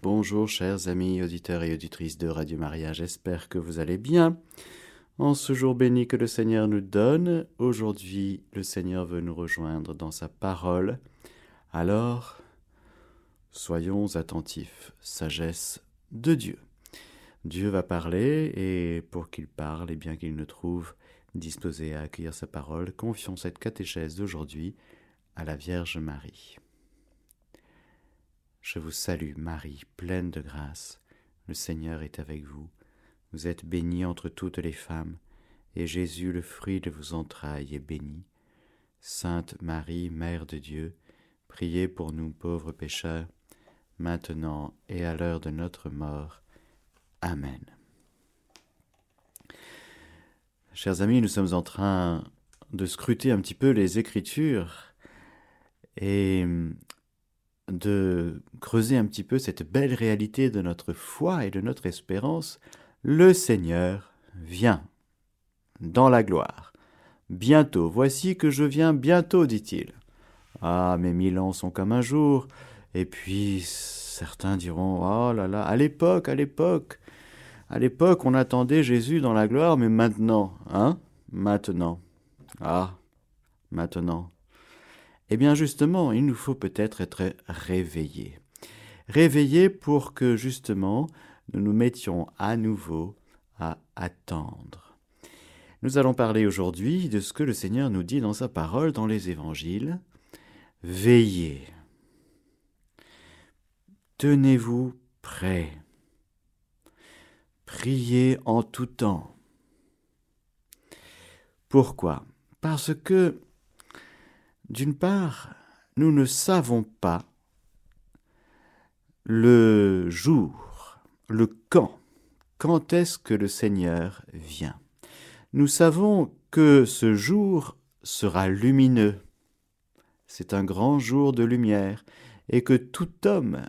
Bonjour chers amis auditeurs et auditrices de Radio Maria, j'espère que vous allez bien. En ce jour béni que le Seigneur nous donne, aujourd'hui le Seigneur veut nous rejoindre dans sa parole. Alors, soyons attentifs, sagesse de Dieu. Dieu va parler et pour qu'il parle, et bien qu'il nous trouve disposé à accueillir sa parole, confions cette catéchèse d'aujourd'hui à la Vierge Marie. Je vous salue Marie, pleine de grâce. Le Seigneur est avec vous. Vous êtes bénie entre toutes les femmes, et Jésus, le fruit de vos entrailles, est béni. Sainte Marie, Mère de Dieu, priez pour nous pauvres pécheurs, maintenant et à l'heure de notre mort. Amen. Chers amis, nous sommes en train de scruter un petit peu les Écritures et de creuser un petit peu cette belle réalité de notre foi et de notre espérance, le Seigneur vient dans la gloire. Bientôt, voici que je viens bientôt, dit-il. Ah, mes mille ans sont comme un jour. Et puis, certains diront, oh là là, à l'époque, à l'époque, à l'époque, on attendait Jésus dans la gloire, mais maintenant, hein Maintenant. Ah, maintenant. Eh bien justement, il nous faut peut-être être réveillés. Réveillés pour que justement nous nous mettions à nouveau à attendre. Nous allons parler aujourd'hui de ce que le Seigneur nous dit dans sa parole dans les évangiles. Veillez. Tenez-vous prêts. Priez en tout temps. Pourquoi? Parce que d'une part, nous ne savons pas le jour, le quand, quand est-ce que le Seigneur vient. Nous savons que ce jour sera lumineux. C'est un grand jour de lumière, et que tout homme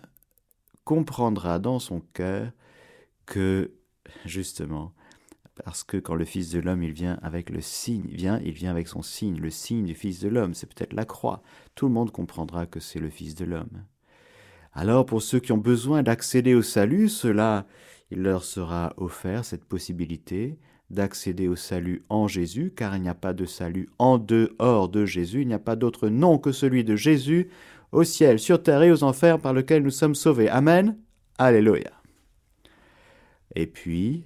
comprendra dans son cœur que, justement, parce que quand le Fils de l'homme, il vient avec le signe, vient, il vient avec son signe, le signe du Fils de l'homme, c'est peut-être la croix. Tout le monde comprendra que c'est le Fils de l'homme. Alors, pour ceux qui ont besoin d'accéder au salut, cela, il leur sera offert cette possibilité d'accéder au salut en Jésus, car il n'y a pas de salut en dehors de Jésus, il n'y a pas d'autre nom que celui de Jésus, au ciel, sur terre et aux enfers, par lequel nous sommes sauvés. Amen. Alléluia. Et puis,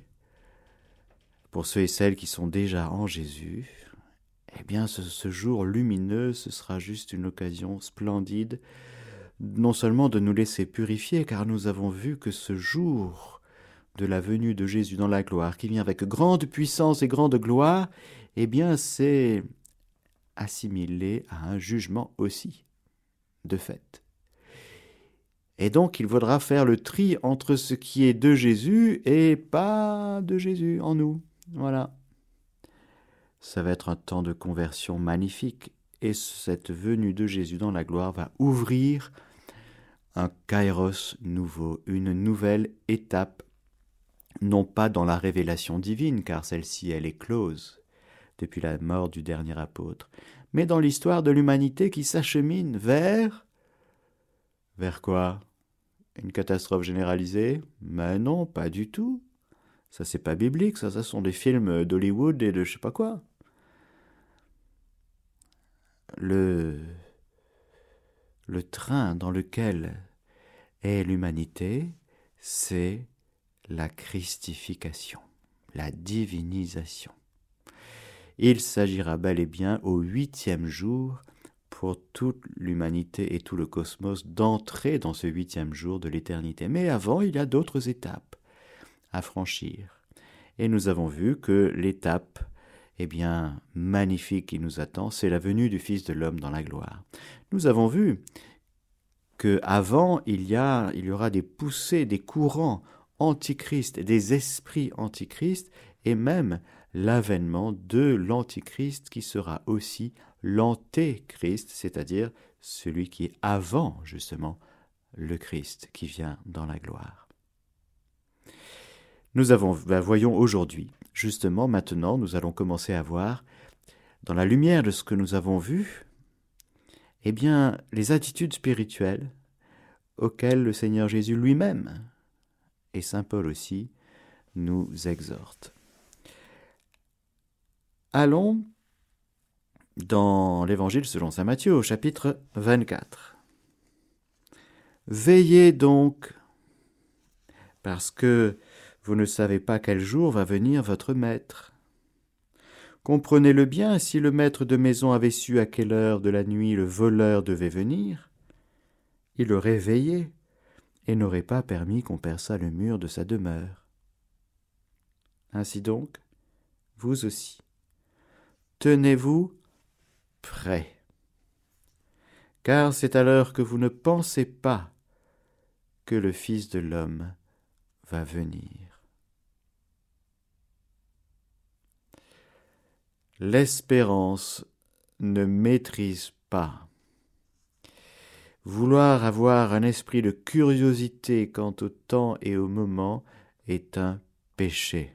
pour ceux et celles qui sont déjà en Jésus, eh bien ce, jour lumineux, ce sera juste une occasion splendide, non seulement de nous laisser purifier, car nous avons vu que ce jour de la venue de Jésus dans la gloire, qui vient avec grande puissance et grande gloire, eh bien c'est assimilé à un jugement aussi, de fait. Et donc il faudra faire le tri entre ce qui est de Jésus et pas de Jésus en nous. Voilà. Ça va être un temps de conversion magnifique et cette venue de Jésus dans la gloire va ouvrir un kairos nouveau, une nouvelle étape, non pas dans la révélation divine, car celle-ci elle est close depuis la mort du dernier apôtre, mais dans l'histoire de l'humanité qui s'achemine vers... Vers quoi? Une catastrophe généralisée? Mais non, pas du tout. Ça, c'est pas biblique, ça, ça sont des films d'Hollywood et de je sais pas quoi. Le, le train dans lequel est l'humanité, c'est la christification, la divinisation. Il s'agira bel et bien au huitième jour pour toute l'humanité et tout le cosmos d'entrer dans ce huitième jour de l'éternité. Mais avant, il y a d'autres étapes franchir. Et nous avons vu que l'étape, eh bien, magnifique qui nous attend, c'est la venue du Fils de l'homme dans la gloire. Nous avons vu que avant il y a, il y aura des poussées, des courants antichrist, des esprits antichrist, et même l'avènement de l'antichrist qui sera aussi l'antéchrist, c'est-à-dire celui qui est avant justement le Christ qui vient dans la gloire. Nous ben, voyons aujourd'hui, justement maintenant, nous allons commencer à voir, dans la lumière de ce que nous avons vu, eh bien, les attitudes spirituelles auquel le Seigneur Jésus lui-même, et Saint Paul aussi, nous exhorte. Allons dans l'Évangile selon Saint Matthieu au chapitre 24. Veillez donc, parce que vous ne savez pas quel jour va venir votre maître. Comprenez-le bien, si le maître de maison avait su à quelle heure de la nuit le voleur devait venir, il aurait veillé et n'aurait pas permis qu'on perçât le mur de sa demeure. Ainsi donc, vous aussi, tenez-vous prêts, car c'est à l'heure que vous ne pensez pas que le Fils de l'homme va venir. L'espérance ne maîtrise pas. Vouloir avoir un esprit de curiosité quant au temps et au moment est un péché.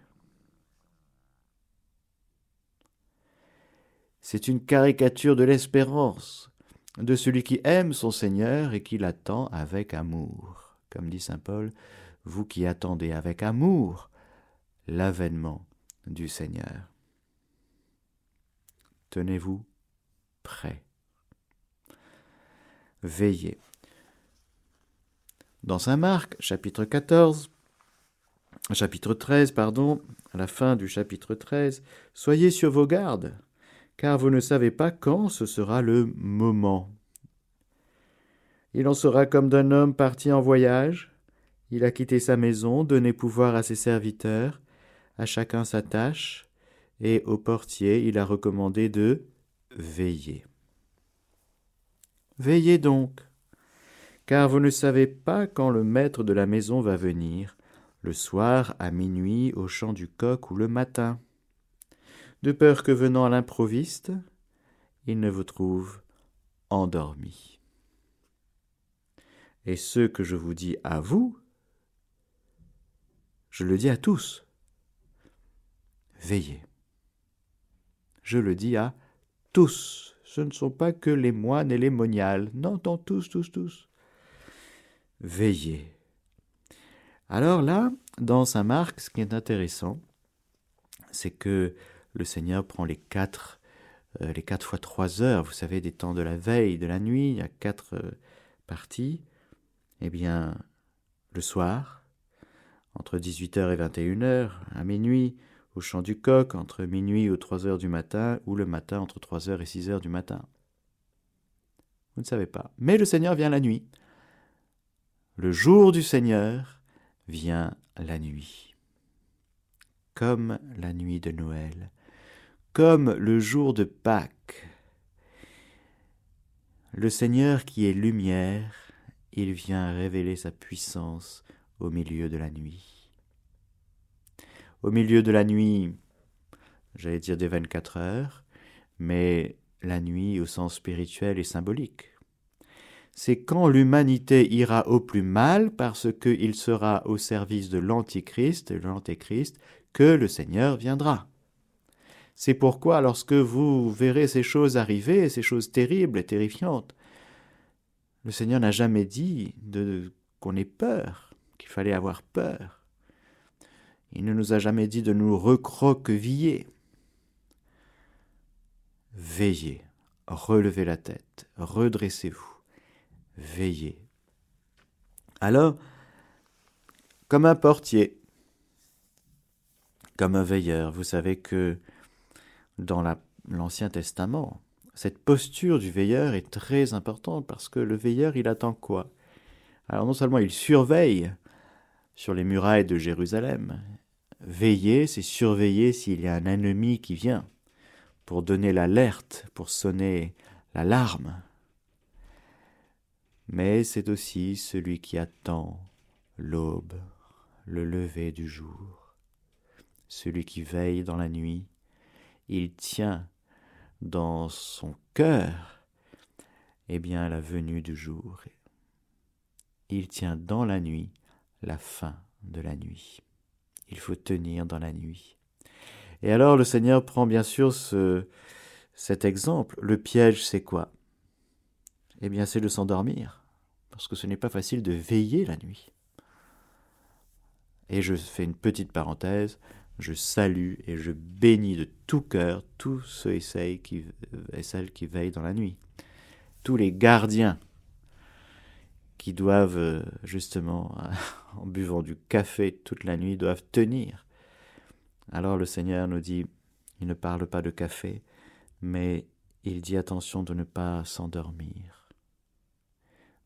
C'est une caricature de l'espérance, de celui qui aime son Seigneur et qui l'attend avec amour. Comme dit Saint Paul, vous qui attendez avec amour l'avènement du Seigneur. Tenez-vous prêts. Veillez. Dans Saint Marc, chapitre 14, chapitre 13, pardon, à la fin du chapitre 13, Soyez sur vos gardes, car vous ne savez pas quand ce sera le moment. Il en sera comme d'un homme parti en voyage, il a quitté sa maison, donné pouvoir à ses serviteurs, à chacun sa tâche, et au portier il a recommandé de veiller. Veillez donc, car vous ne savez pas quand le maître de la maison va venir, le soir, à minuit, au chant du coq ou le matin, de peur que venant à l'improviste, il ne vous trouve endormi. Et ce que je vous dis à vous, je le dis à tous. Veillez. Je le dis à tous. Ce ne sont pas que les moines et les moniales. Non, non, tous, tous, tous. Veillez. Alors là, dans Saint Marc, ce qui est intéressant, c'est que le Seigneur prend les quatre, euh, les quatre fois trois heures, vous savez, des temps de la veille, de la nuit, il y a quatre euh, parties. Eh bien, le soir, entre 18h et 21h, à minuit, au chant du coq, entre minuit et 3h du matin, ou le matin entre 3h et 6h du matin. Vous ne savez pas. Mais le Seigneur vient la nuit. Le jour du Seigneur vient la nuit. Comme la nuit de Noël, comme le jour de Pâques. Le Seigneur qui est lumière, il vient révéler sa puissance au milieu de la nuit. Au milieu de la nuit, j'allais dire des 24 heures, mais la nuit au sens spirituel et symbolique. C'est quand l'humanité ira au plus mal parce qu'il sera au service de l'Antichrist, l'Antéchrist, que le Seigneur viendra. C'est pourquoi lorsque vous verrez ces choses arriver, ces choses terribles et terrifiantes, le Seigneur n'a jamais dit qu'on ait peur qu'il fallait avoir peur. Il ne nous a jamais dit de nous recroqueviller. Veillez, relevez la tête, redressez-vous, veillez. Alors, comme un portier, comme un veilleur, vous savez que dans l'Ancien Testament, cette posture du veilleur est très importante parce que le veilleur, il attend quoi? Alors non seulement il surveille sur les murailles de Jérusalem. Veiller, c'est surveiller s'il y a un ennemi qui vient, pour donner l'alerte, pour sonner l'alarme. Mais c'est aussi celui qui attend l'aube, le lever du jour, celui qui veille dans la nuit. Il tient dans son cœur eh bien la venue du jour. Il tient dans la nuit la fin de la nuit. Il faut tenir dans la nuit. Et alors le Seigneur prend bien sûr ce, cet exemple. Le piège, c'est quoi? Eh bien, c'est de s'endormir. parce que ce n'est pas facile de veiller la nuit. Et je fais une petite parenthèse, je salue et je bénis de tout cœur tous ceux et qui, et celles qui veillent dans la nuit. Tous les gardiens qui doivent, euh, justement, en buvant du café toute la nuit, doivent tenir. Alors le Seigneur nous dit, il ne parle pas de café, mais il dit attention de ne pas s'endormir.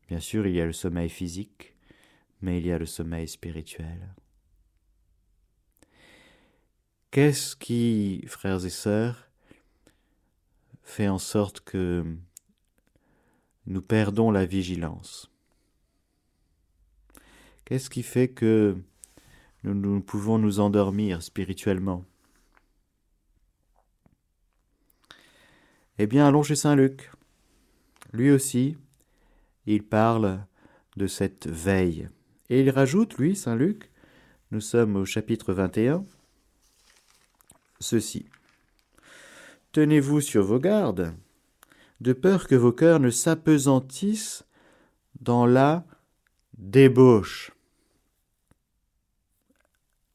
Bien sûr, il y a le sommeil physique, mais il y a le sommeil spirituel. Qu'est-ce qui, frères et sœurs, fait en sorte que nous perdons la vigilance? Qu'est-ce qui fait que nous, pouvons nous endormir spirituellement? Eh bien, allons chez Saint Luc. Lui aussi, il parle de cette veille. Et il rajoute, lui, Saint Luc, nous sommes au chapitre 21, ceci. Tenez-vous sur vos gardes, de peur que vos cœurs ne s'apesantissent dans la débauche.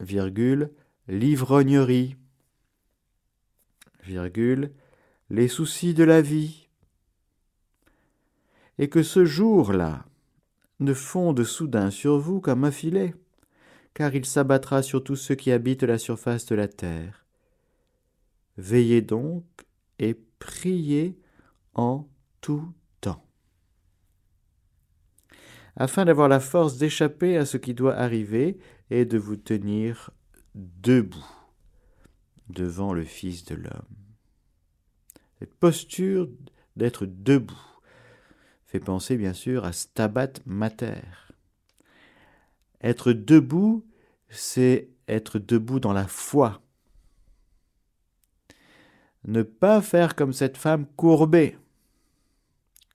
Virgule, l'ivrognerie. Les soucis de la vie. Et que ce jour-là ne fonde soudain sur vous comme un filet, car il s'abattra sur tous ceux qui habitent la surface de la terre. Veillez donc et priez en tout temps, afin d'avoir la force d'échapper à ce qui doit arriver et de vous tenir debout devant le Fils de l'homme. Cette posture d'être debout fait penser bien sûr à Stabat Mater. Être debout, c'est être debout dans la foi, ne pas faire comme cette femme courbée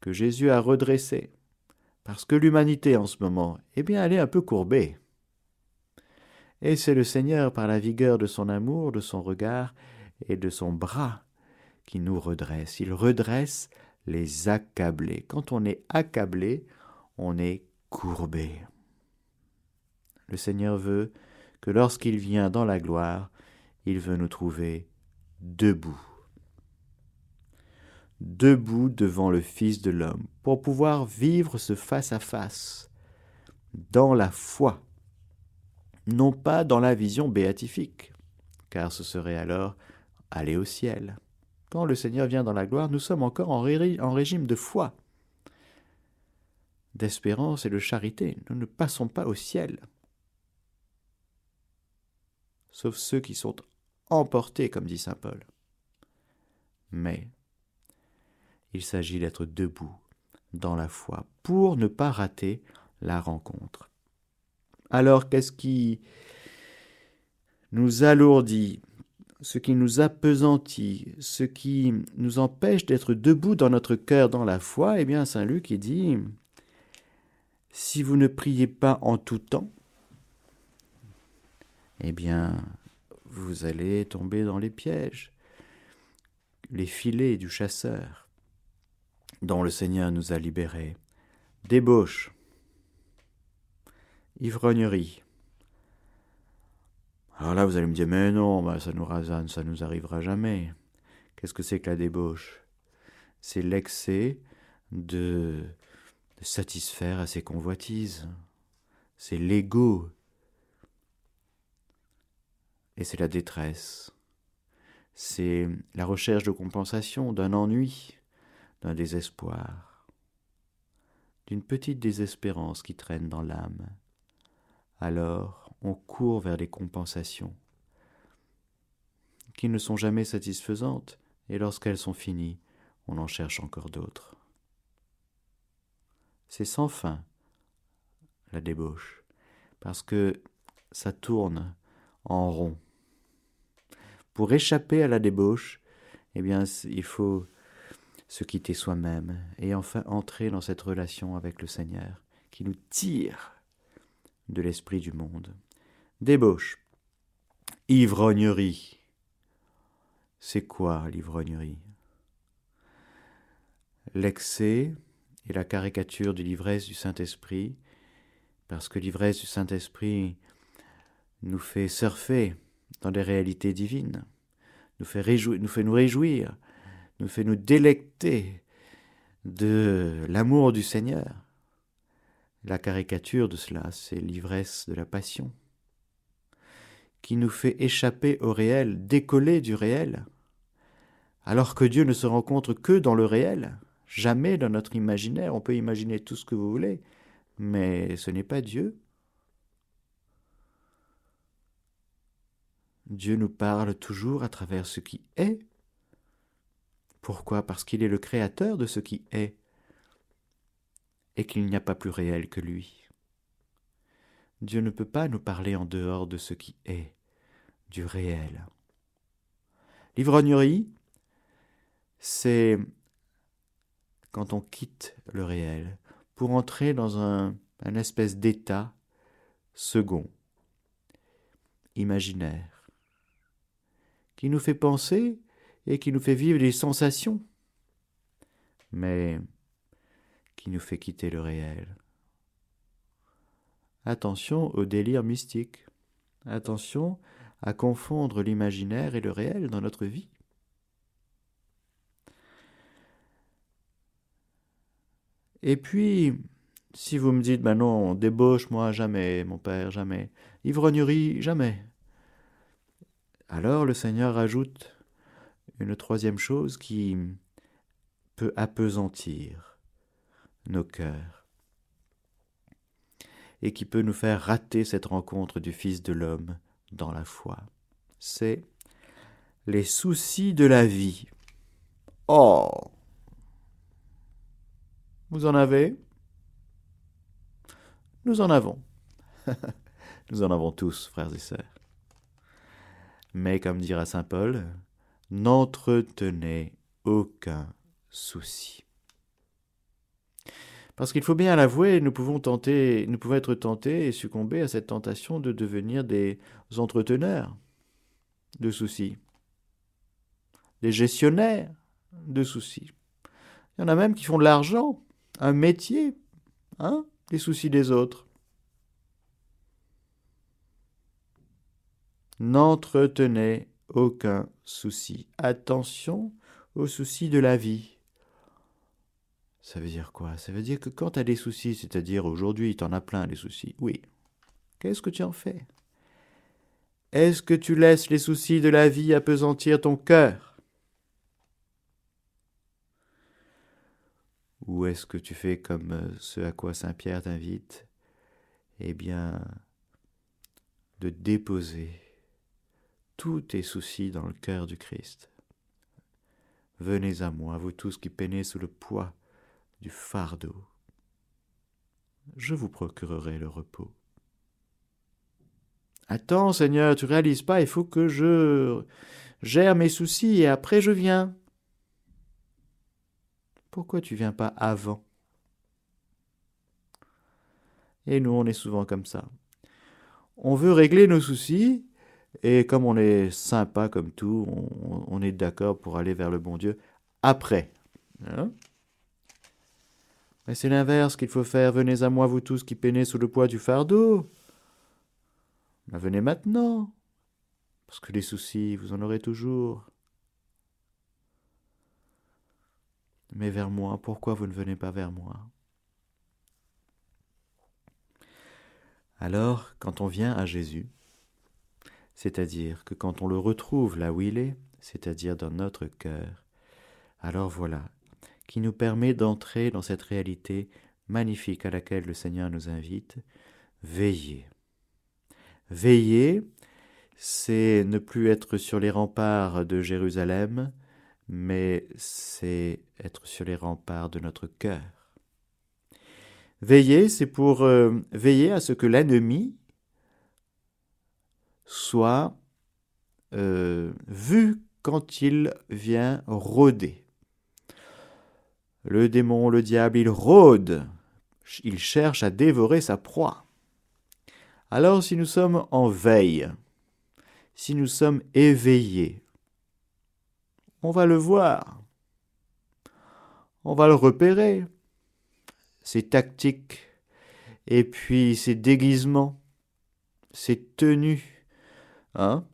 que Jésus a redressée. Parce que l'humanité en ce moment, eh bien, elle est un peu courbée. Et c'est le Seigneur, par la vigueur de son amour, de son regard et de son bras, qui nous redresse. Il redresse les accablés. Quand on est accablé, on est courbé. Le Seigneur veut que lorsqu'il vient dans la gloire, il veut nous trouver debout debout devant le Fils de l'homme, pour pouvoir vivre ce face-à-face, dans la foi, non pas dans la vision béatifique, car ce serait alors aller au ciel. Quand le Seigneur vient dans la gloire, nous sommes encore en, régime de foi, d'espérance et de charité. Nous ne passons pas au ciel, sauf ceux qui sont emportés, comme dit Saint Paul. Mais il s'agit d'être debout dans la foi pour ne pas rater la rencontre. Alors qu'est-ce qui nous alourdit, ce qui nous appesantit, ce qui nous empêche d'être debout dans notre cœur dans la foi? Eh bien, Saint Luc, il dit, si vous ne priez pas en tout temps, eh bien, vous allez tomber dans les pièges, les filets du chasseur dont le Seigneur nous a libérés, débauche, ivrognerie. Alors là, vous allez me dire, mais non, bah, ça nous rasane, ça nous arrivera jamais. Qu'est-ce que c'est que la débauche? C'est l'excès de, de satisfaire à ses convoitises. C'est l'ego. Et c'est la détresse. C'est la recherche de compensation d'un ennui d'un désespoir, d'une petite désespérance qui traîne dans l'âme. Alors on court vers les compensations, qui ne sont jamais satisfaisantes, et lorsqu'elles sont finies, on en cherche encore d'autres. C'est sans fin, la débauche, parce que ça tourne en rond. Pour échapper à la débauche, eh bien, il faut se quitter soi-même et enfin entrer dans cette relation avec le Seigneur qui nous tire de l'esprit du monde. Débauche, ivrognerie. C'est quoi l'ivrognerie? L'excès est la caricature de l'ivresse du Saint-Esprit, parce que l'ivresse du Saint-Esprit nous fait surfer dans des réalités divines, nous fait, nous fait nous réjouir, nous fait nous délecter de l'amour du Seigneur. La caricature de cela, c'est l'ivresse de la passion, qui nous fait échapper au réel, décoller du réel, alors que Dieu ne se rencontre que dans le réel, jamais dans notre imaginaire. On peut imaginer tout ce que vous voulez, mais ce n'est pas Dieu. Dieu nous parle toujours à travers ce qui est. Pourquoi? Parce qu'il est le créateur de ce qui est et qu'il n'y a pas plus réel que lui. Dieu ne peut pas nous parler en dehors de ce qui est, du réel. L'ivrognerie, c'est quand on quitte le réel pour entrer dans un, un espèce d'état second, imaginaire, qui nous fait penser et qui nous fait vivre des sensations, mais qui nous fait quitter le réel. Attention au délire mystique. Attention à confondre l'imaginaire et le réel dans notre vie. Et puis, si vous me dites, ben non, débauche, moi, jamais, mon père, jamais. Ivrognerie, jamais. Alors le Seigneur ajoute une troisième chose qui peut apesantir nos cœurs et qui peut nous faire rater cette rencontre du Fils de l'homme dans la foi. C'est les soucis de la vie. Oh vous en avez? Nous en avons. Nous en avons tous, frères et sœurs. Mais comme dira Saint Paul, n'entretenez aucun souci. Parce qu'il faut bien l'avouer, nous pouvons être tentés et succomber à cette tentation de devenir des entreteneurs de soucis, des gestionnaires de soucis. Il y en a même qui font de l'argent un métier, hein, les soucis des autres. N'entretenez aucun souci. Attention aux soucis de la vie. Ça veut dire quoi? Ça veut dire que quand tu as des soucis, c'est-à-dire aujourd'hui, tu en as plein des soucis, oui. Qu'est-ce que tu en fais? Est-ce que tu laisses les soucis de la vie appesantir ton cœur? Ou est-ce que tu fais comme euh, ce à quoi Saint Pierre t'invite? Eh bien, de déposer tous tes soucis dans le cœur du Christ. Venez à moi, vous tous qui peinez sous le poids du fardeau. Je vous procurerai le repos. Attends, Seigneur, tu réalises pas, il faut que je gère mes soucis et après je viens. Pourquoi tu viens pas avant? Et nous, on est souvent comme ça. On veut régler nos soucis, et comme on est sympa comme tout, on, est d'accord pour aller vers le bon Dieu après. Hein? Mais c'est l'inverse qu'il faut faire. Venez à moi, vous tous qui peinez sous le poids du fardeau. Venez maintenant, parce que les soucis, vous en aurez toujours. mais vers moi, pourquoi vous ne venez pas vers moi? Alors, quand on vient à Jésus, c'est-à-dire que quand on le retrouve là où il est, c'est-à-dire dans notre cœur, alors voilà, qui nous permet d'entrer dans cette réalité magnifique à laquelle le Seigneur nous invite, veiller. Veiller, c'est ne plus être sur les remparts de Jérusalem, mais c'est être sur les remparts de notre cœur. Veiller, c'est pour euh, veiller à ce que l'ennemi soit euh, vu quand il vient rôder. Le démon, le diable, il rôde, il cherche à dévorer sa proie. Alors si nous sommes en veille, si nous sommes éveillés, on va le voir. On va le repérer. ses tactiques, et puis ses déguisements, ses tenues, hein,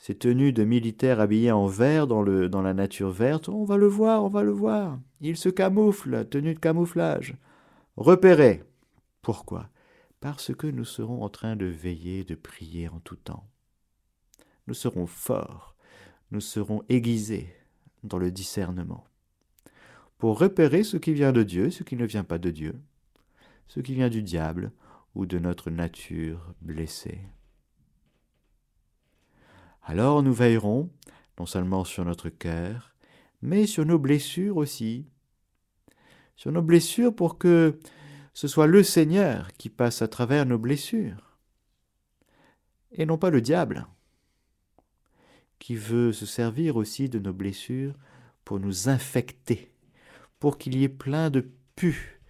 ses tenues de militaires habillés en vert dans, la nature verte, on va le voir, on va le voir. Il se camoufle, tenue de camouflage. Repéré. Pourquoi? Parce que nous serons en train de veiller, de prier en tout temps. Nous serons forts, nous serons aiguisés dans le discernement, pour repérer ce qui vient de Dieu, ce qui ne vient pas de Dieu, ce qui vient du diable ou de notre nature blessée. Alors nous veillerons non seulement sur notre cœur, mais sur nos blessures aussi, sur nos blessures pour que ce soit le Seigneur qui passe à travers nos blessures, et non pas le diable, qui veut se servir aussi de nos blessures pour nous infecter, pour qu'il y ait plein de pus,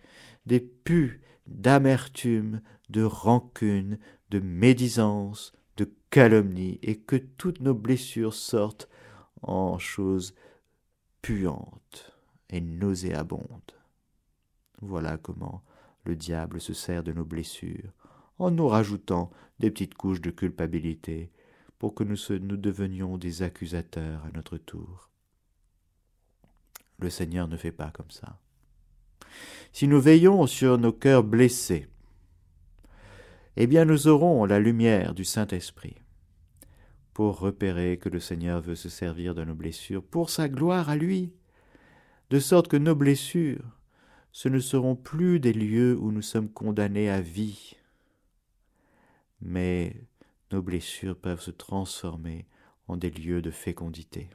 des pus d'amertume, de rancune, de médisance, calomnie, et que toutes nos blessures sortent en choses puantes et nauséabondes. Voilà comment le diable se sert de nos blessures, en nous rajoutant des petites couches de culpabilité, pour que nous, nous devenions des accusateurs à notre tour. Le Seigneur ne fait pas comme ça. Si nous veillons sur nos cœurs blessés, eh bien nous aurons la lumière du Saint-Esprit pour repérer que le Seigneur veut se servir de nos blessures pour sa gloire à lui, de sorte que nos blessures, ce ne seront plus des lieux où nous sommes condamnés à vie, mais nos blessures peuvent se transformer en des lieux de fécondité.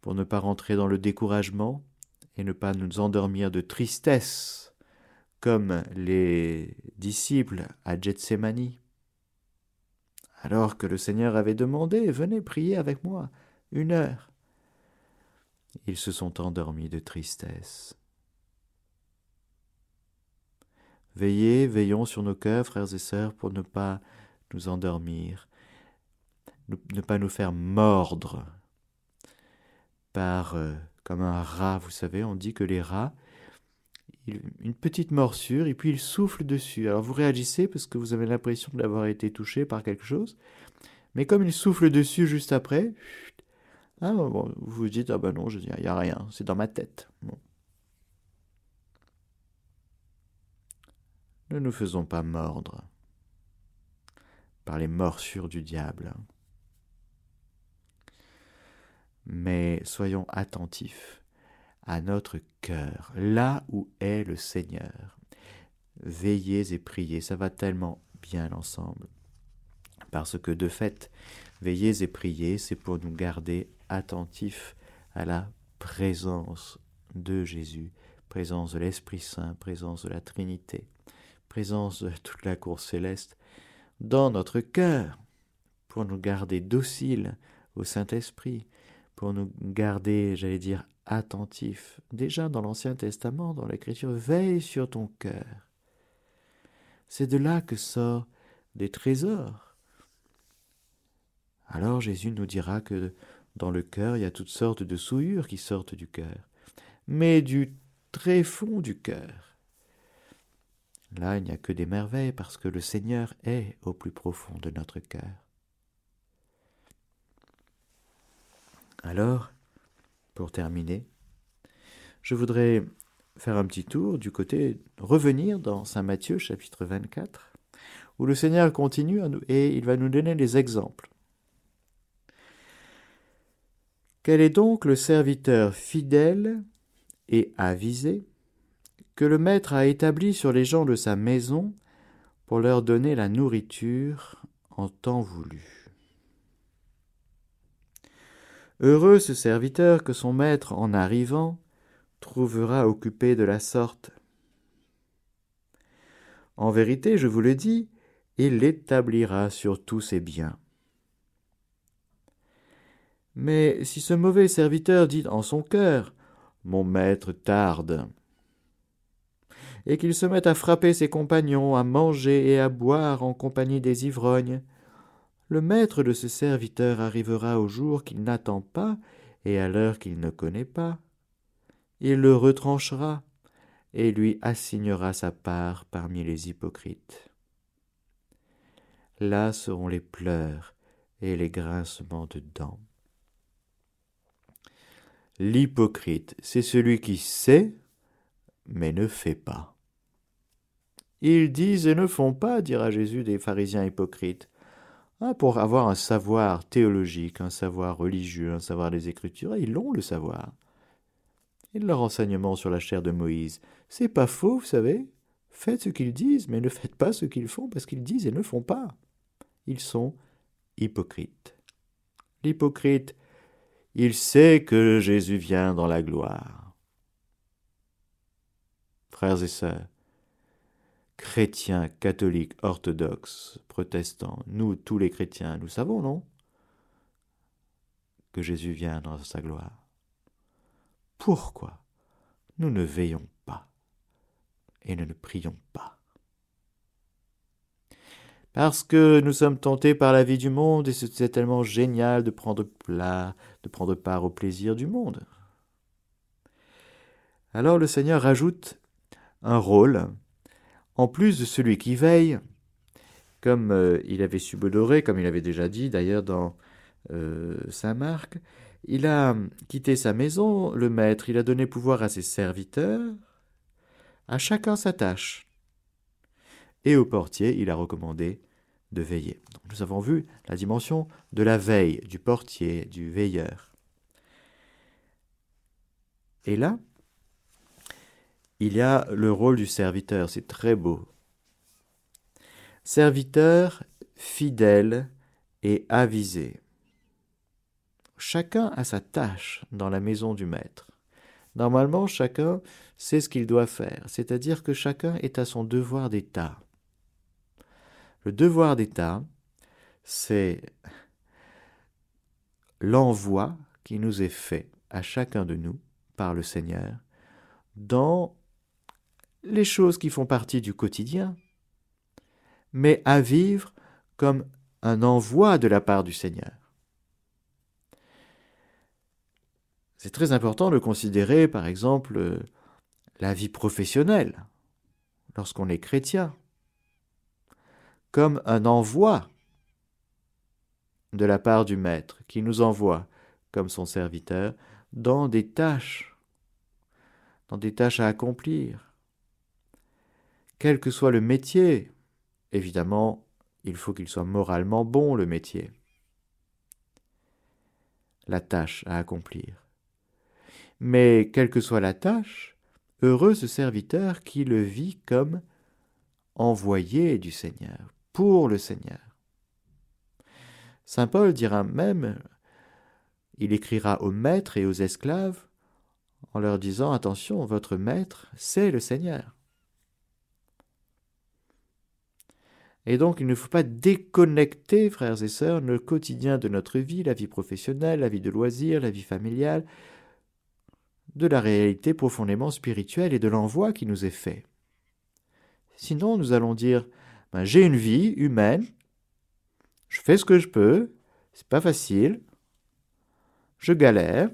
Pour ne pas rentrer dans le découragement, et ne pas nous endormir de tristesse, comme les disciples à Gethsemane. Alors que le Seigneur avait demandé Venez prier avec moi une heure. Ils se sont endormis de tristesse. Veillez, veillons sur nos cœurs, frères et sœurs, pour ne pas nous endormir, ne pas nous faire mordre par euh, comme un rat, vous savez, on dit que les rats, une petite morsure, et puis ils soufflent dessus. Alors vous réagissez parce que vous avez l'impression d'avoir été touché par quelque chose, mais comme ils soufflent dessus juste après, ah, vous vous dites, ah ben non, je dis, il n'y a rien, c'est dans ma tête. Ne nous faisons pas mordre par les morsures du diable mais soyons attentifs à notre cœur, là où est le Seigneur. Veillez et priez, ça va tellement bien ensemble. Parce que de fait, veillez et priez, c'est pour nous garder attentifs à la présence de Jésus, présence de l'Esprit Saint, présence de la Trinité, présence de toute la cour céleste dans notre cœur, pour nous garder dociles au Saint-Esprit, pour nous garder, j'allais dire, attentifs. Déjà dans l'Ancien Testament, dans l'Écriture, veille sur ton cœur. C'est de là que sortent des trésors. Alors Jésus nous dira que dans le cœur, il y a toutes sortes de souillures qui sortent du cœur, mais du très fond du cœur. Là, il n'y a que des merveilles parce que le Seigneur est au plus profond de notre cœur. Alors, pour terminer, je voudrais faire un petit tour du côté, revenir dans Saint Matthieu chapitre 24, où le Seigneur continue et il va nous donner des exemples. Quel est donc le serviteur fidèle et avisé que le Maître a établi sur les gens de sa maison pour leur donner la nourriture en temps voulu? Heureux ce serviteur que son maître, en arrivant, trouvera occupé de la sorte. En vérité, je vous le dis, il l'établira sur tous ses biens. Mais si ce mauvais serviteur dit en son cœur Mon maître tarde, et qu'il se mette à frapper ses compagnons, à manger et à boire en compagnie des ivrognes, le maître de ce serviteur arrivera au jour qu'il n'attend pas, et à l'heure qu'il ne connaît pas. Il le retranchera et lui assignera sa part parmi les hypocrites. Là seront les pleurs et les grincements de dents. L'hypocrite, c'est celui qui sait, mais ne fait pas. Ils disent et ne font pas, dira Jésus des pharisiens hypocrites. Ah, pour avoir un savoir théologique, un savoir religieux, un savoir des Écritures, ils l'ont le savoir. Et leur enseignement sur la chair de Moïse, c'est pas faux, vous savez. Faites ce qu'ils disent, mais ne faites pas ce qu'ils font, parce qu'ils disent et ne font pas. Ils sont hypocrites. L'hypocrite, il sait que Jésus vient dans la gloire. Frères et sœurs, chrétiens, catholiques, orthodoxes, protestants, nous tous les chrétiens, nous savons, non? Que Jésus vient dans sa gloire. Pourquoi nous ne veillons pas et ne prions pas? Parce que nous sommes tentés par la vie du monde et c'est tellement génial de prendre de prendre part au plaisir du monde. Alors le Seigneur rajoute un rôle en plus de celui qui veille, comme euh, il avait subodoré, comme il avait déjà dit d'ailleurs dans euh, Saint Marc, il a quitté sa maison, le maître, il a donné pouvoir à ses serviteurs, à chacun sa tâche. Et au portier, il a recommandé de veiller. nous avons vu la dimension de la veille, du portier, du veilleur. Et là, il y a le rôle du serviteur, c'est très beau. Serviteur fidèle et avisé. Chacun a sa tâche dans la maison du maître. Normalement, chacun sait ce qu'il doit faire, c'est-à-dire que chacun est à son devoir d'État. Le devoir d'État, c'est l'envoi qui nous est fait à chacun de nous par le Seigneur dans les choses qui font partie du quotidien, mais à vivre comme un envoi de la part du Seigneur. C'est très important de considérer, par exemple, la vie professionnelle, lorsqu'on est chrétien, comme un envoi de la part du Maître, qui nous envoie, comme son serviteur, dans des tâches, dans des tâches à accomplir, quel que soit le métier. Évidemment, il faut qu'il soit moralement bon, le métier. La tâche à accomplir. Mais quelle que soit la tâche, heureux ce serviteur qui le vit comme envoyé du Seigneur, pour le Seigneur. Saint Paul dira même, il écrira aux maîtres et aux esclaves en leur disant Attention, votre maître, c'est le Seigneur. Et donc, il ne faut pas déconnecter, frères et sœurs, le quotidien de notre vie, la vie professionnelle, la vie de loisirs, la vie familiale, de la réalité profondément spirituelle et de l'envoi qui nous est fait. Sinon, nous allons dire ben, j'ai une vie humaine, je fais ce que je peux, c'est pas facile, je galère,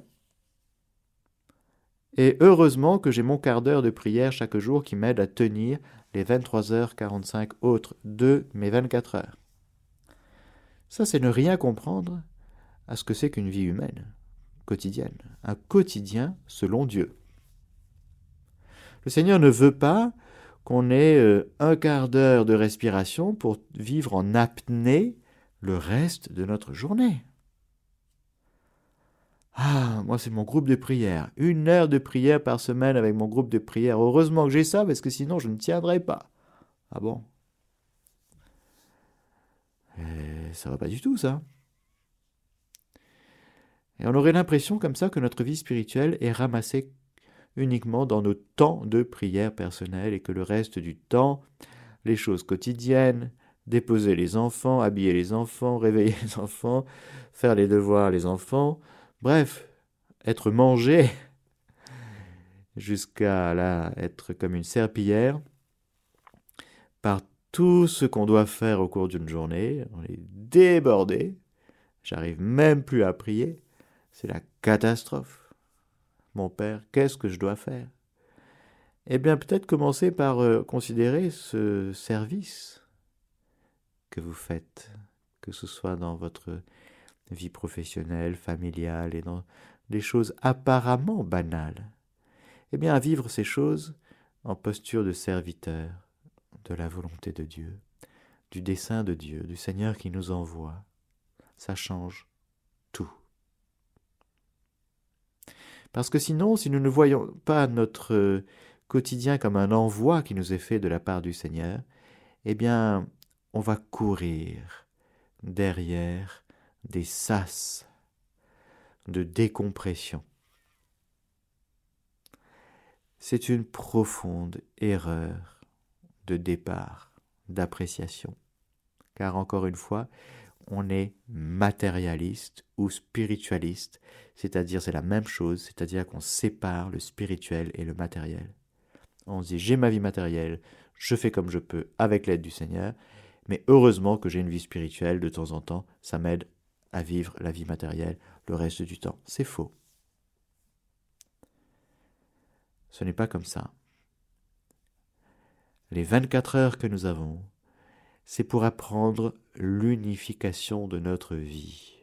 et heureusement que j'ai mon quart d'heure de prière chaque jour qui m'aide à tenir les 23h45 autres de mes 24 heures. Ça, c'est ne rien comprendre à ce que c'est qu'une vie humaine, quotidienne, un quotidien selon Dieu. Le Seigneur ne veut pas qu'on ait euh, un quart d'heure de respiration pour vivre en apnée le reste de notre journée. Ah, moi c'est mon groupe de prière. Une heure de prière par semaine avec mon groupe de prière. Heureusement que j'ai ça parce que sinon je ne tiendrai pas. Ah bon? Et Ça va pas du tout ça. Et on aurait l'impression comme ça que notre vie spirituelle est ramassée uniquement dans nos temps de prière personnelle et que le reste du temps, les choses quotidiennes, déposer les enfants, habiller les enfants, réveiller les enfants, faire les devoirs les enfants, Bref, être mangé jusqu'à là être comme une serpillière par tout ce qu'on doit faire au cours d'une journée. On est débordé. J'arrive même plus à prier. c'est la catastrophe. Mon père, qu'est-ce que je dois faire? Eh bien, peut-être commencer par euh, considérer ce service que vous faites, que ce soit dans votre vie professionnelle, familiale et dans des choses apparemment banales. Eh bien, vivre ces choses en posture de serviteur de la volonté de Dieu, du dessein de Dieu, du Seigneur qui nous envoie. Ça change tout. Parce que sinon, si nous ne voyons pas notre quotidien comme un envoi qui nous est fait de la part du Seigneur, eh bien, on va courir derrière des sas de décompression. C'est une profonde erreur de départ, d'appréciation. Car encore une fois, on est matérialiste ou spiritualiste, c'est-à-dire c'est la même chose, c'est-à-dire qu'on sépare le spirituel et le matériel. On se dit j'ai ma vie matérielle, je fais comme je peux avec l'aide du Seigneur, mais heureusement que j'ai une vie spirituelle de temps en temps, ça m'aide à vivre la vie matérielle le reste du temps. C'est faux. Ce n'est pas comme ça. Les 24 heures que nous avons, c'est pour apprendre l'unification de notre vie.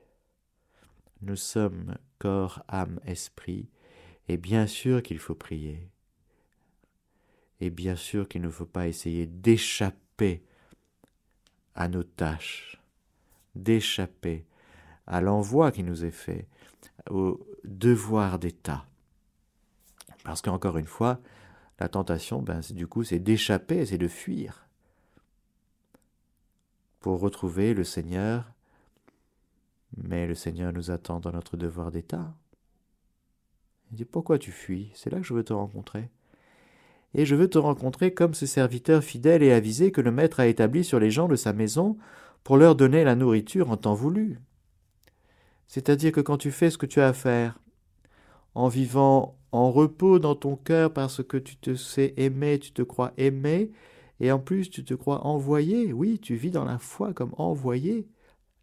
Nous sommes corps, âme, esprit, et bien sûr qu'il faut prier. Et bien sûr qu'il ne faut pas essayer d'échapper à nos tâches, d'échapper à l'envoi qui nous est fait, au devoir d'État. Parce qu'encore une fois, la tentation, ben, du coup, c'est d'échapper, c'est de fuir pour retrouver le Seigneur. Mais le Seigneur nous attend dans notre devoir d'État. Il dit Pourquoi tu fuis? C'est là que je veux te rencontrer. Et je veux te rencontrer comme ce serviteur fidèle et avisé que le Maître a établi sur les gens de sa maison pour leur donner la nourriture en temps voulu. C'est-à-dire que quand tu fais ce que tu as à faire, en vivant en repos dans ton cœur parce que tu te sais aimer, tu te crois aimé, et en plus tu te crois envoyé, oui, tu vis dans la foi comme envoyé,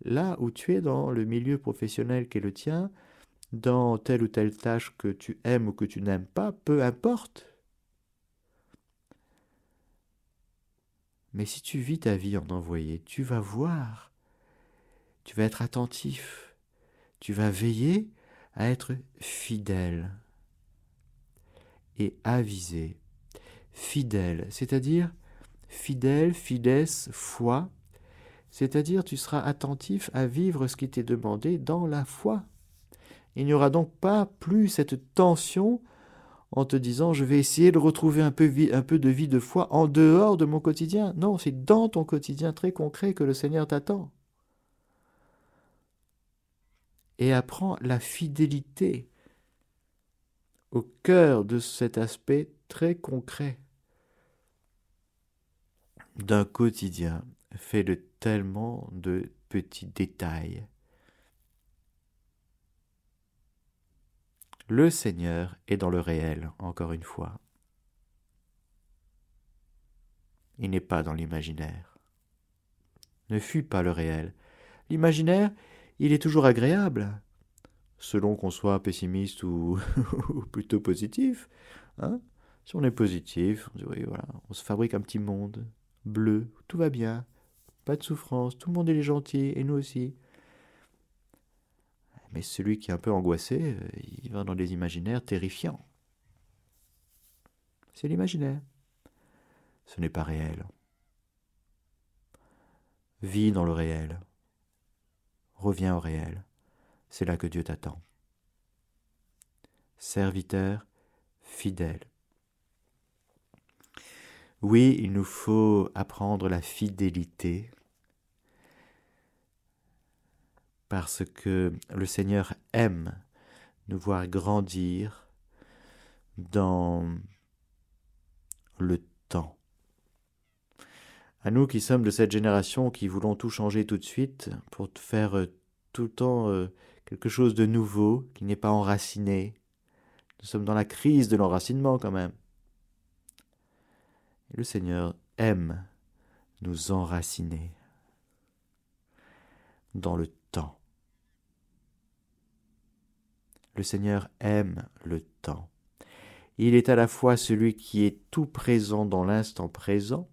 là où tu es dans le milieu professionnel qui est le tien, dans telle ou telle tâche que tu aimes ou que tu n'aimes pas, peu importe. Mais si tu vis ta vie en envoyé, tu vas voir, tu vas être attentif, tu vas veiller à être fidèle et avisé. Fidèle, c'est-à-dire fidèle, fides, foi, c'est-à-dire tu seras attentif à vivre ce qui t'est demandé dans la foi. Il n'y aura donc pas plus cette tension en te disant je vais essayer de retrouver un peu de vie de foi en dehors de mon quotidien. Non, c'est dans ton quotidien très concret que le Seigneur t'attend. Et apprends la fidélité au cœur de cet aspect très concret d'un quotidien fait de tellement de petits détails. Le Seigneur est dans le réel, encore une fois. Il n'est pas dans l'imaginaire. Ne fuis pas le réel. L'imaginaire, il est toujours agréable, selon qu'on soit pessimiste ou, plutôt positif. Hein si on est positif, on, dit, on se fabrique un petit monde bleu, tout va bien, pas de souffrance, tout le monde est gentil, et nous aussi. Mais celui qui est un peu angoissé, euh, il va dans des imaginaires terrifiants. C'est l'imaginaire. Ce n'est pas réel. Vis dans le réel. Reviens au réel. C'est là que Dieu t'attend. Serviteur fidèle. Oui, il nous faut apprendre la fidélité parce que le Seigneur aime nous voir grandir dans le. À nous qui sommes de cette génération qui voulons tout changer tout de suite pour faire euh, tout le temps euh, quelque chose de nouveau qui n'est pas enraciné. Nous sommes dans la crise de l'enracinement quand même. le Seigneur aime nous enraciner dans le temps. Le Seigneur aime le temps. Il est à la fois celui qui est tout présent dans l'instant présent,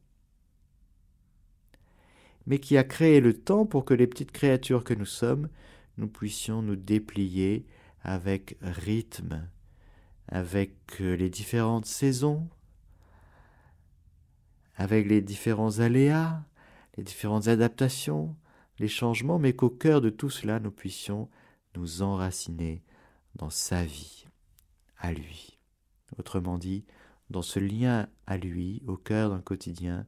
mais qui a créé le temps pour que les petites créatures que nous sommes, nous puissions nous déplier avec rythme, avec euh, les différentes saisons, avec les différents aléas, les différentes adaptations, les changements, mais qu'au cœur de tout cela, nous puissions nous enraciner dans sa vie, à lui. Autrement dit, dans ce lien à lui, au cœur d'un quotidien,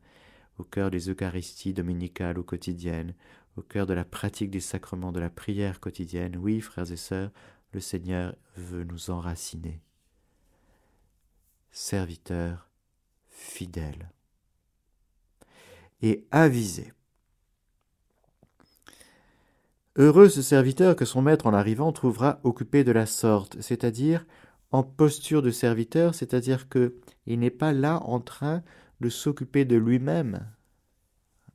au cœur des Eucharisties dominicales ou quotidiennes, au cœur de la pratique des sacrements de la prière quotidienne, oui, frères et sœurs, le Seigneur veut nous enraciner. Serviteur fidèle et avisé. Heureux ce serviteur que son maître en arrivant trouvera occupé de la sorte, c'est-à-dire en posture de serviteur, c'est-à-dire que il n'est pas là en train de s'occuper de lui-même,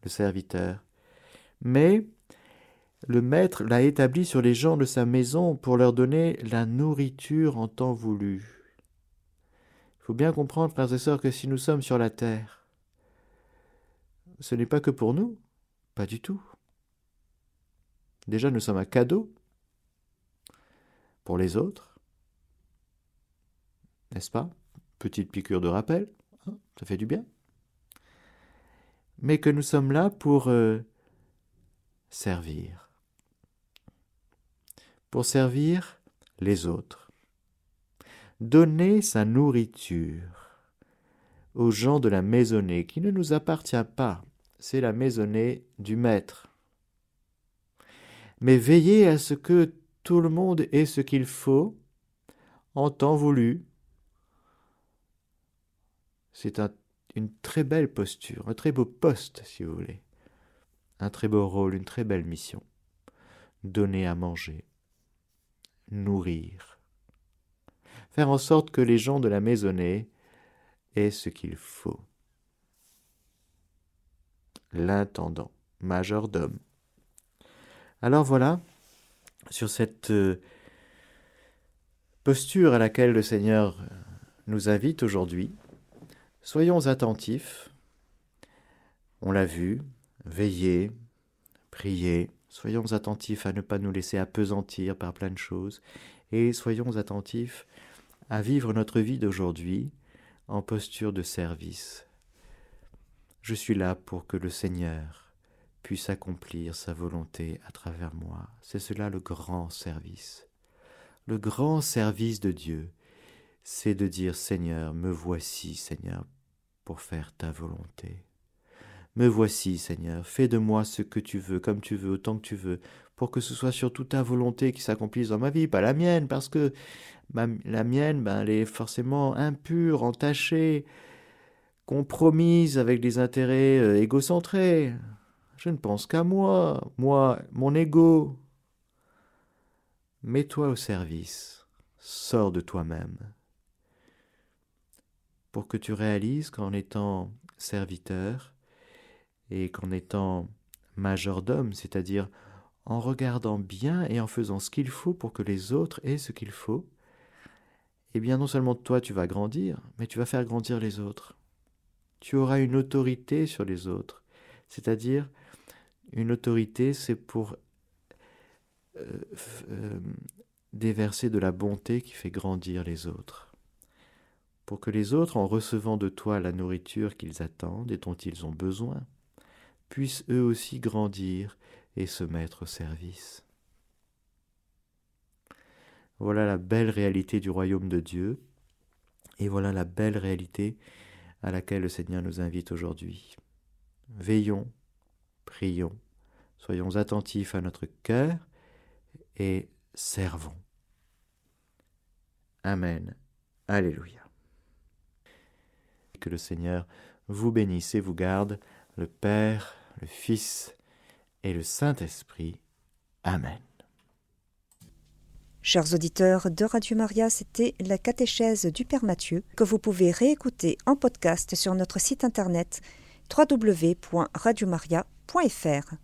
le serviteur, mais le maître l'a établi sur les gens de sa maison pour leur donner la nourriture en temps voulu. Il faut bien comprendre, frères et sœurs, que si nous sommes sur la terre, ce n'est pas que pour nous, pas du tout. Déjà, nous sommes un cadeau pour les autres, n'est-ce pas? Petite piqûre de rappel, hein, ça fait du bien. Mais que nous sommes là pour euh, servir, pour servir les autres, donner sa nourriture aux gens de la maisonnée qui ne nous appartient pas, c'est la maisonnée du maître mais veillez à ce que tout le monde ait ce qu'il faut en temps voulu. C'est une très belle posture, un très beau poste, si vous voulez, un très beau rôle, une très belle mission. Donner à manger, nourrir, faire en sorte que les gens de la maisonnée aient ce qu'il faut. L'intendant, majordome, alors voilà, sur cette euh, posture à laquelle le Seigneur nous invite aujourd'hui, soyons attentifs. On l'a vu, veillez, priez, soyons attentifs à ne pas nous laisser appesantir par plein de choses, et soyons attentifs à vivre notre vie d'aujourd'hui en posture de service. Je suis là pour que le Seigneur puisse accomplir sa volonté à travers moi. C'est cela le grand service. Le grand service de Dieu, c'est de dire Seigneur, me voici, Seigneur, pour faire ta volonté. Me voici, Seigneur, fais de moi ce que tu veux, comme tu veux, autant que tu veux, pour que ce soit surtout ta volonté qui s'accomplisse dans ma vie, pas la mienne, parce que la mienne, ben, elle est forcément impure, entachée, compromise avec des intérêts euh, égocentrés. Je ne pense qu'à moi, moi, mon ego. Mets-toi au service, sors de toi-même, pour que tu réalises qu'en étant serviteur et qu'en étant majordome, c'est-à-dire en regardant bien et en faisant ce qu'il faut pour que les autres aient ce qu'il faut, eh bien non seulement toi tu vas grandir, mais tu vas faire grandir les autres. Tu auras une autorité sur les autres, c'est-à-dire une autorité, c'est pour euh, euh, déverser de la bonté qui fait grandir les autres. Pour que les autres, en recevant de toi la nourriture qu'ils attendent et dont ils ont besoin, puissent eux aussi grandir et se mettre au service. Voilà la belle réalité du royaume de Dieu, et voilà la belle réalité à laquelle le Seigneur nous invite aujourd'hui. Veillons prions, soyons attentifs à notre cœur et servons. Amen. Alléluia. Que le Seigneur vous bénisse et vous garde, le Père, le Fils et le Saint-Esprit. Amen. Chers auditeurs de Radio Maria, c'était la catéchèse du Père Mathieu que vous pouvez réécouter en podcast sur notre site internet www.radiomaria.fr.